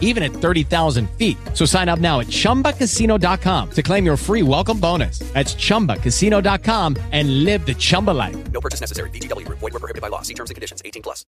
even at 30,000 feet. So sign up now at chumbacasino.com to claim your free welcome bonus. That's chumbacasino.com and live the Chumba life. No purchase necessary. VGW Group. Void were prohibited by law. See terms and conditions. 18 plus.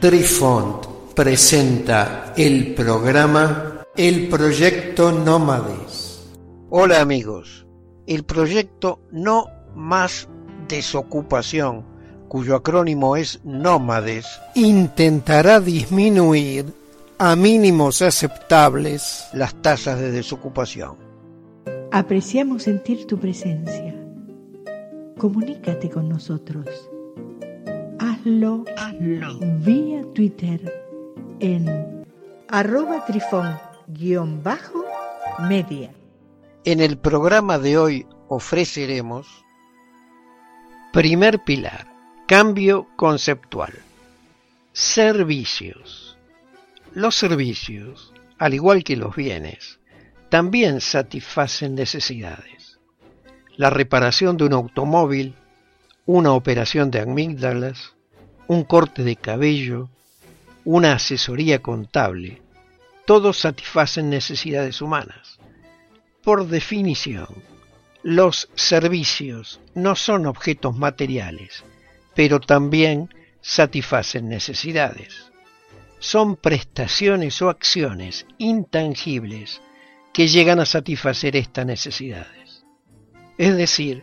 Trifont presenta el programa El Proyecto Nómades. Hola amigos, el proyecto No Más Desocupación, cuyo acrónimo es Nómades, intentará disminuir a mínimos aceptables las tasas de desocupación. Apreciamos sentir tu presencia. Comunícate con nosotros. Hazlo, vía Twitter en arroba trifón-media. En el programa de hoy ofreceremos Primer pilar, cambio conceptual. Servicios. Los servicios, al igual que los bienes, también satisfacen necesidades. La reparación de un automóvil, una operación de amígdalas, un corte de cabello, una asesoría contable, todos satisfacen necesidades humanas. Por definición, los servicios no son objetos materiales, pero también satisfacen necesidades. Son prestaciones o acciones intangibles que llegan a satisfacer estas necesidades. Es decir,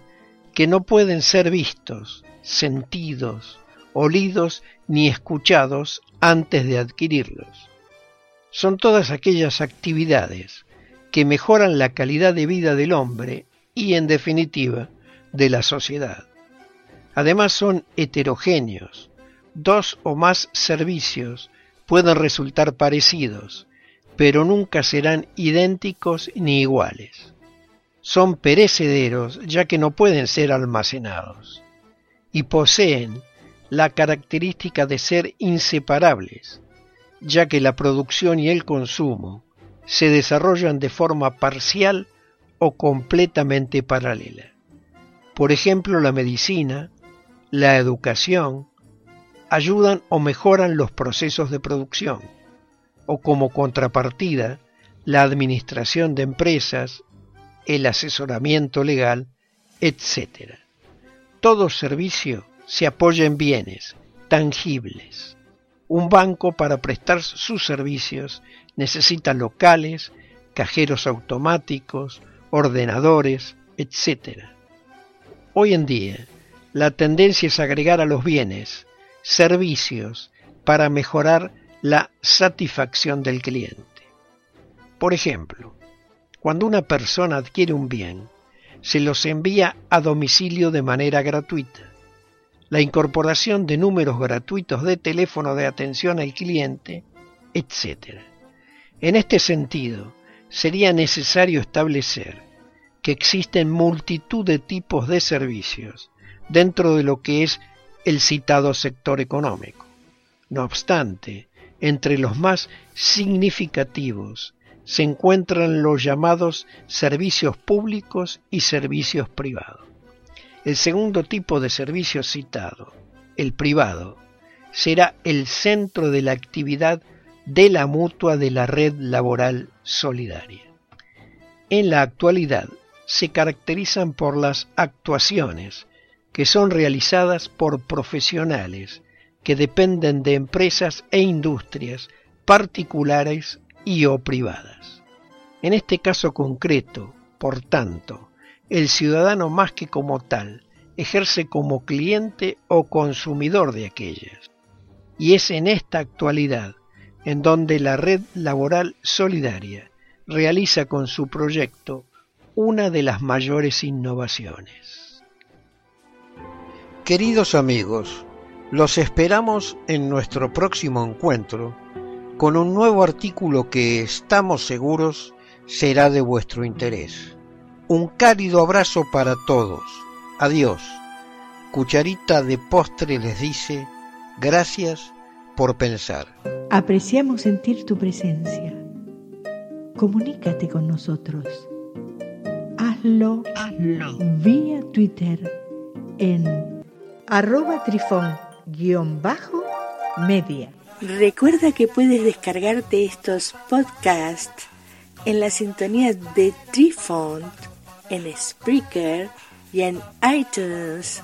que no pueden ser vistos, sentidos, olidos ni escuchados antes de adquirirlos. Son todas aquellas actividades que mejoran la calidad de vida del hombre y, en definitiva, de la sociedad. Además son heterogéneos. Dos o más servicios pueden resultar parecidos, pero nunca serán idénticos ni iguales. Son perecederos ya que no pueden ser almacenados y poseen la característica de ser inseparables, ya que la producción y el consumo se desarrollan de forma parcial o completamente paralela. Por ejemplo, la medicina, la educación, ayudan o mejoran los procesos de producción, o como contrapartida, la administración de empresas, el asesoramiento legal, etc. Todo servicio se apoya en bienes tangibles. Un banco para prestar sus servicios necesita locales, cajeros automáticos, ordenadores, etc. Hoy en día, la tendencia es agregar a los bienes servicios para mejorar la satisfacción del cliente. Por ejemplo, cuando una persona adquiere un bien, se los envía a domicilio de manera gratuita. La incorporación de números gratuitos de teléfono de atención al cliente, etc. En este sentido, sería necesario establecer que existen multitud de tipos de servicios dentro de lo que es el citado sector económico. No obstante, entre los más significativos se encuentran los llamados servicios públicos y servicios privados. El segundo tipo de servicio citado, el privado, será el centro de la actividad de la mutua de la red laboral solidaria. En la actualidad se caracterizan por las actuaciones que son realizadas por profesionales que dependen de empresas e industrias particulares y o privadas. En este caso concreto, por tanto, el ciudadano más que como tal ejerce como cliente o consumidor de aquellas. Y es en esta actualidad en donde la red laboral solidaria realiza con su proyecto una de las mayores innovaciones. Queridos amigos, los esperamos en nuestro próximo encuentro con un nuevo artículo que estamos seguros será de vuestro interés. Un cálido abrazo para todos. Adiós. Cucharita de postre les dice gracias por pensar. Apreciamos sentir tu presencia. Comunícate con nosotros. Hazlo, Hazlo. vía Twitter en arroba trifón guion bajo media. Recuerda que puedes descargarte estos podcasts en la sintonía de Trifont, en Spreaker y en iTunes.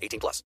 18 plus.